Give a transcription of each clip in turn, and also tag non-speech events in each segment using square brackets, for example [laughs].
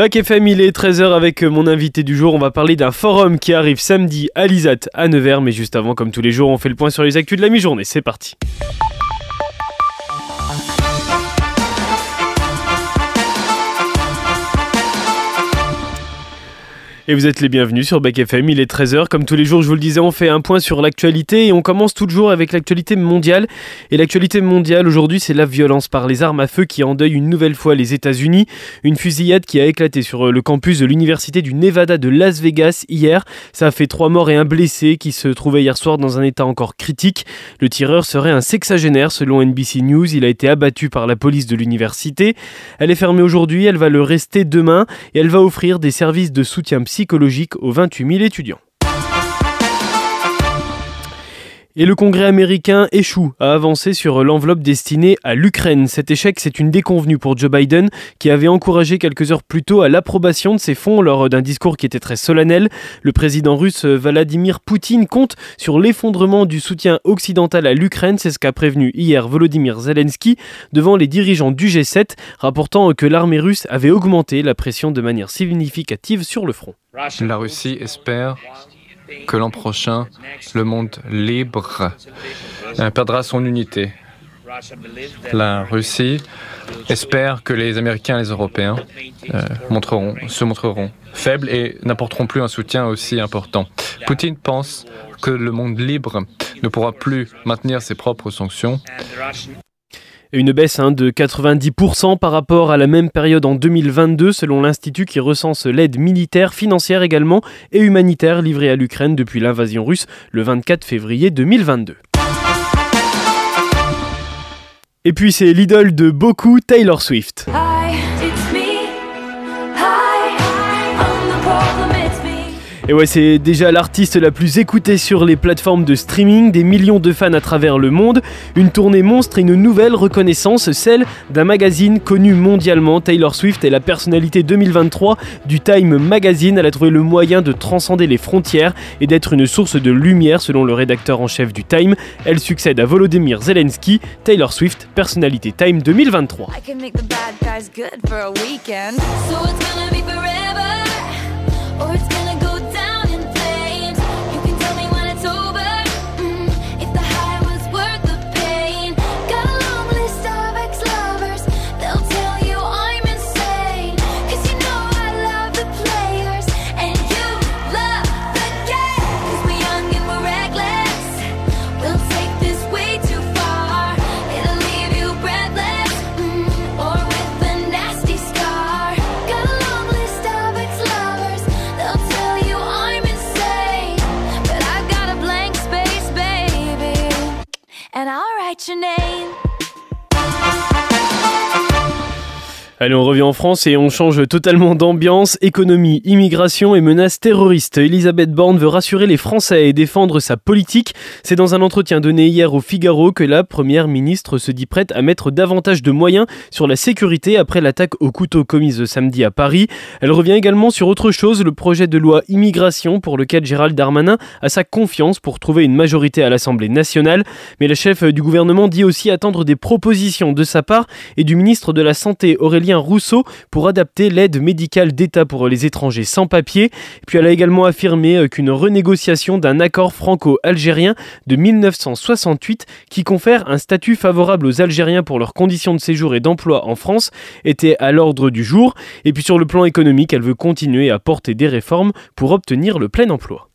Bac FM, il est 13h avec mon invité du jour. On va parler d'un forum qui arrive samedi à l'ISAT à Nevers. Mais juste avant, comme tous les jours, on fait le point sur les actus de la mi-journée. C'est parti. Et vous êtes les bienvenus sur Bac il est 13h. Comme tous les jours, je vous le disais, on fait un point sur l'actualité et on commence toujours avec l'actualité mondiale. Et l'actualité mondiale aujourd'hui, c'est la violence par les armes à feu qui endeuille une nouvelle fois les États-Unis. Une fusillade qui a éclaté sur le campus de l'université du Nevada de Las Vegas hier. Ça a fait trois morts et un blessé qui se trouvait hier soir dans un état encore critique. Le tireur serait un sexagénaire selon NBC News. Il a été abattu par la police de l'université. Elle est fermée aujourd'hui, elle va le rester demain et elle va offrir des services de soutien psychologique psychologique aux 28 000 étudiants. Et le Congrès américain échoue à avancer sur l'enveloppe destinée à l'Ukraine. Cet échec, c'est une déconvenue pour Joe Biden, qui avait encouragé quelques heures plus tôt à l'approbation de ces fonds lors d'un discours qui était très solennel. Le président russe Vladimir Poutine compte sur l'effondrement du soutien occidental à l'Ukraine. C'est ce qu'a prévenu hier Volodymyr Zelensky devant les dirigeants du G7, rapportant que l'armée russe avait augmenté la pression de manière significative sur le front. La Russie espère que l'an prochain, le monde libre euh, perdra son unité. La Russie espère que les Américains et les Européens euh, se montreront faibles et n'apporteront plus un soutien aussi important. Poutine pense que le monde libre ne pourra plus maintenir ses propres sanctions une baisse hein, de 90% par rapport à la même période en 2022 selon l'Institut qui recense l'aide militaire, financière également et humanitaire livrée à l'Ukraine depuis l'invasion russe le 24 février 2022. Et puis c'est l'idole de beaucoup, Taylor Swift. Et ouais, c'est déjà l'artiste la plus écoutée sur les plateformes de streaming, des millions de fans à travers le monde, une tournée monstre et une nouvelle reconnaissance, celle d'un magazine connu mondialement. Taylor Swift est la personnalité 2023 du Time Magazine. Elle a trouvé le moyen de transcender les frontières et d'être une source de lumière selon le rédacteur en chef du Time. Elle succède à Volodymyr Zelensky, Taylor Swift, personnalité Time 2023. Allez, on revient en France et on change totalement d'ambiance. Économie, immigration et menaces terroristes. Elisabeth Borne veut rassurer les Français et défendre sa politique. C'est dans un entretien donné hier au Figaro que la première ministre se dit prête à mettre davantage de moyens sur la sécurité après l'attaque au couteau commise samedi à Paris. Elle revient également sur autre chose, le projet de loi immigration pour lequel Gérald Darmanin a sa confiance pour trouver une majorité à l'Assemblée nationale. Mais la chef du gouvernement dit aussi attendre des propositions de sa part et du ministre de la Santé Aurélien Rousseau pour adapter l'aide médicale d'État pour les étrangers sans papier. Puis elle a également affirmé euh, qu'une renégociation d'un accord franco-algérien de 1968 qui confère un statut favorable aux Algériens pour leurs conditions de séjour et d'emploi en France était à l'ordre du jour. Et puis sur le plan économique, elle veut continuer à porter des réformes pour obtenir le plein emploi.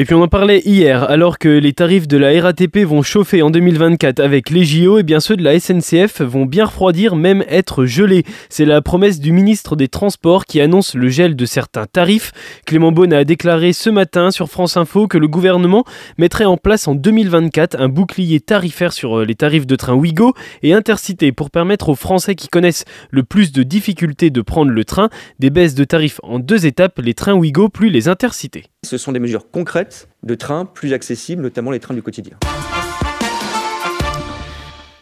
Et puis on en parlait hier, alors que les tarifs de la RATP vont chauffer en 2024 avec les JO, et bien ceux de la SNCF vont bien refroidir, même être gelés. C'est la promesse du ministre des Transports qui annonce le gel de certains tarifs. Clément Beaune a déclaré ce matin sur France Info que le gouvernement mettrait en place en 2024 un bouclier tarifaire sur euh, les tarifs de train Ouigo et Intercité pour permettre aux Français qui connaissent le plus de difficultés de prendre le train des baisses de tarifs en deux étapes, les trains Ouigo plus les Intercités. Ce sont des mesures concrètes de trains plus accessibles, notamment les trains du quotidien.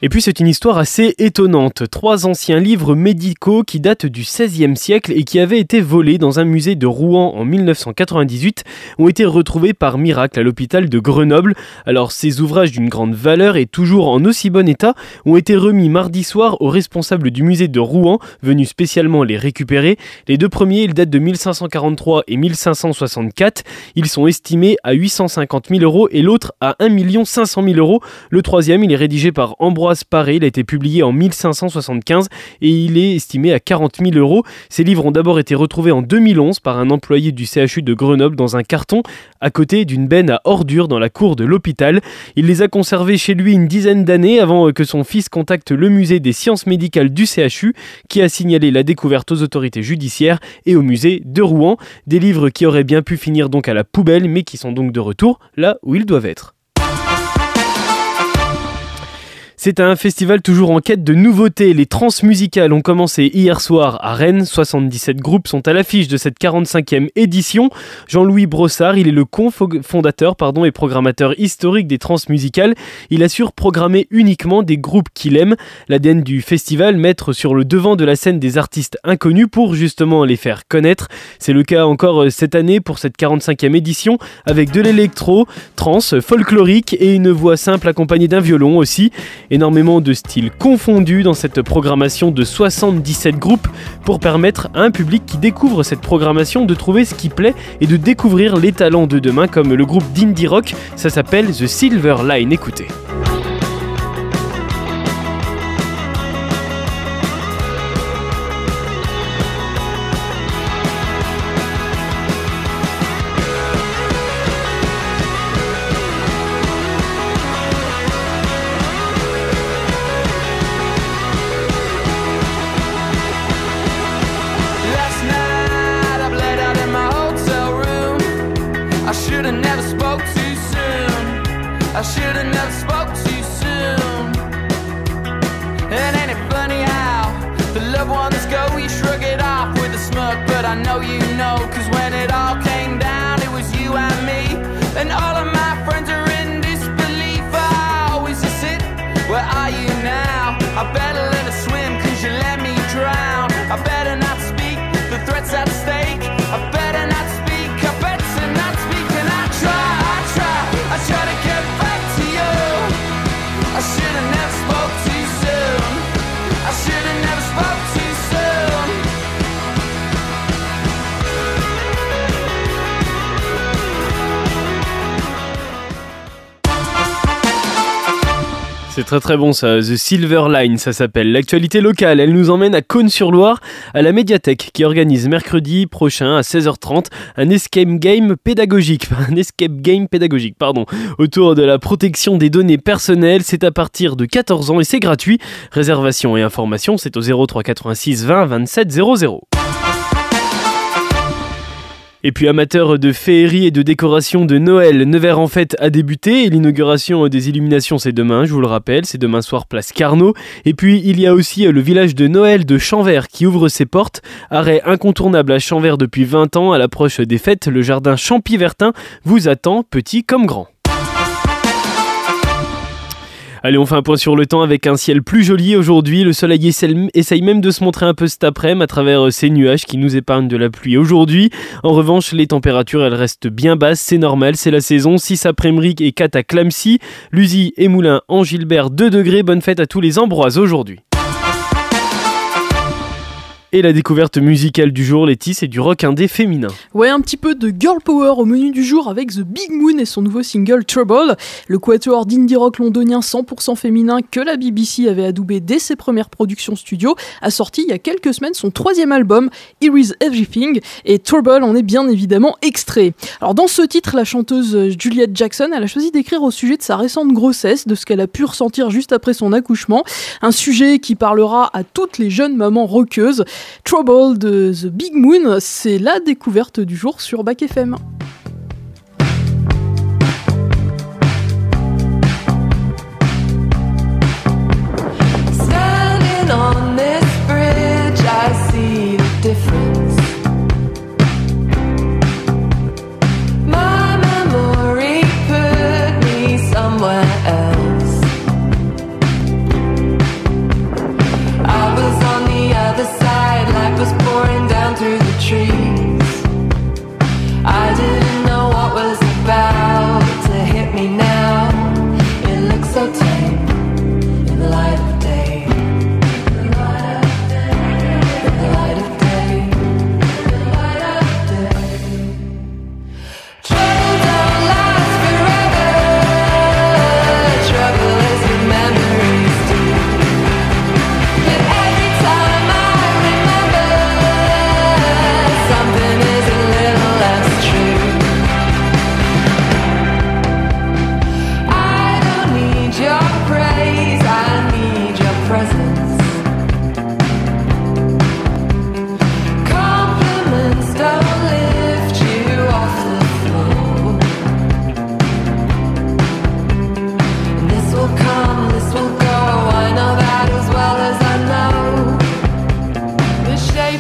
Et puis c'est une histoire assez étonnante. Trois anciens livres médicaux qui datent du XVIe siècle et qui avaient été volés dans un musée de Rouen en 1998 ont été retrouvés par miracle à l'hôpital de Grenoble. Alors ces ouvrages d'une grande valeur et toujours en aussi bon état ont été remis mardi soir aux responsables du musée de Rouen venus spécialement les récupérer. Les deux premiers, ils datent de 1543 et 1564. Ils sont estimés à 850 000 euros et l'autre à 1 500 000 euros. Le troisième, il est rédigé par Ambroise il a été publié en 1575 et il est estimé à 40 000 euros. Ces livres ont d'abord été retrouvés en 2011 par un employé du CHU de Grenoble dans un carton à côté d'une benne à ordures dans la cour de l'hôpital. Il les a conservés chez lui une dizaine d'années avant que son fils contacte le musée des sciences médicales du CHU qui a signalé la découverte aux autorités judiciaires et au musée de Rouen. Des livres qui auraient bien pu finir donc à la poubelle mais qui sont donc de retour là où ils doivent être. C'est un festival toujours en quête de nouveautés. Les transmusicales ont commencé hier soir à Rennes. 77 groupes sont à l'affiche de cette 45e édition. Jean-Louis Brossard, il est le cofondateur pardon, et programmateur historique des transmusicales. Il assure programmer uniquement des groupes qu'il aime. L'ADN du festival, mettre sur le devant de la scène des artistes inconnus pour justement les faire connaître. C'est le cas encore euh, cette année pour cette 45e édition avec de l'électro, trans, folklorique et une voix simple accompagnée d'un violon aussi. Énormément de styles confondus dans cette programmation de 77 groupes pour permettre à un public qui découvre cette programmation de trouver ce qui plaît et de découvrir les talents de demain comme le groupe d'indie rock, ça s'appelle The Silver Line, écoutez. I should have never spoke too soon. And ain't it funny how the loved ones go, you shrug it off with a smirk, but I know you. C'est très très bon ça, The Silver Line ça s'appelle. L'actualité locale, elle nous emmène à Cône-sur-Loire, à la médiathèque qui organise mercredi prochain à 16h30 un escape game pédagogique, [laughs] un escape game pédagogique, pardon, autour de la protection des données personnelles. C'est à partir de 14 ans et c'est gratuit. Réservation et information, c'est au 03 86 20 27 00. Et puis amateur de féerie et de décoration de Noël, Nevers en fête a débuté et l'inauguration des illuminations c'est demain, je vous le rappelle, c'est demain soir place Carnot. Et puis il y a aussi le village de Noël de Champvert qui ouvre ses portes, arrêt incontournable à Champvert depuis 20 ans à l'approche des fêtes, le jardin Champy-Vertin vous attend petit comme grand. Allez, on fait un point sur le temps avec un ciel plus joli aujourd'hui. Le soleil essaye même de se montrer un peu cet après-midi à travers euh, ces nuages qui nous épargnent de la pluie aujourd'hui. En revanche, les températures, elles restent bien basses, c'est normal, c'est la saison. 6 après-midi et 4 à Clamcy, Lusy et Moulin en Gilbert 2 degrés. Bonne fête à tous les Ambroises aujourd'hui. Et la découverte musicale du jour, Letty, c'est du rock indé féminin. Ouais, un petit peu de girl power au menu du jour avec The Big Moon et son nouveau single Trouble. Le quatuor d'indie rock londonien 100% féminin que la BBC avait adoubé dès ses premières productions studio a sorti il y a quelques semaines son troisième album, Here Is Everything, et Trouble en est bien évidemment extrait. Alors dans ce titre, la chanteuse Juliette Jackson, a choisi d'écrire au sujet de sa récente grossesse, de ce qu'elle a pu ressentir juste après son accouchement, un sujet qui parlera à toutes les jeunes mamans rockeuses. Trouble de The Big Moon, c'est la découverte du jour sur Bac FM.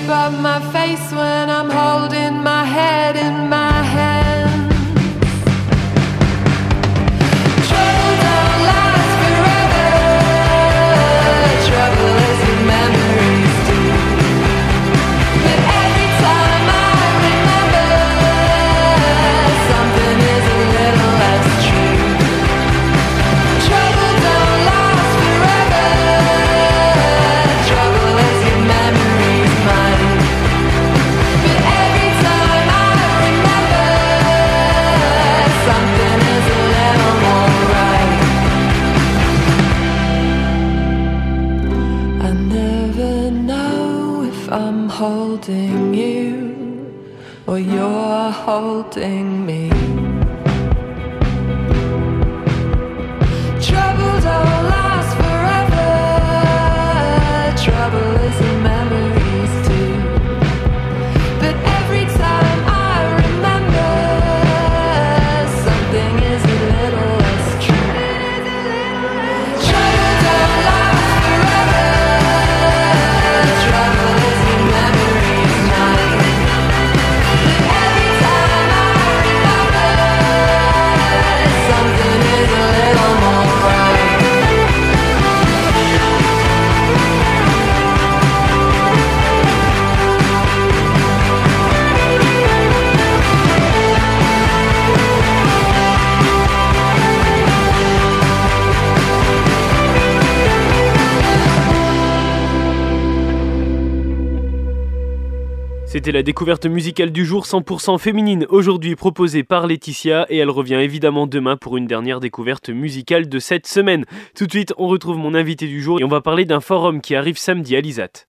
by my face when I'm home. Or you're holding me. C'était la découverte musicale du jour 100% féminine aujourd'hui proposée par Laetitia et elle revient évidemment demain pour une dernière découverte musicale de cette semaine. Tout de suite, on retrouve mon invité du jour et on va parler d'un forum qui arrive samedi à l'ISAT.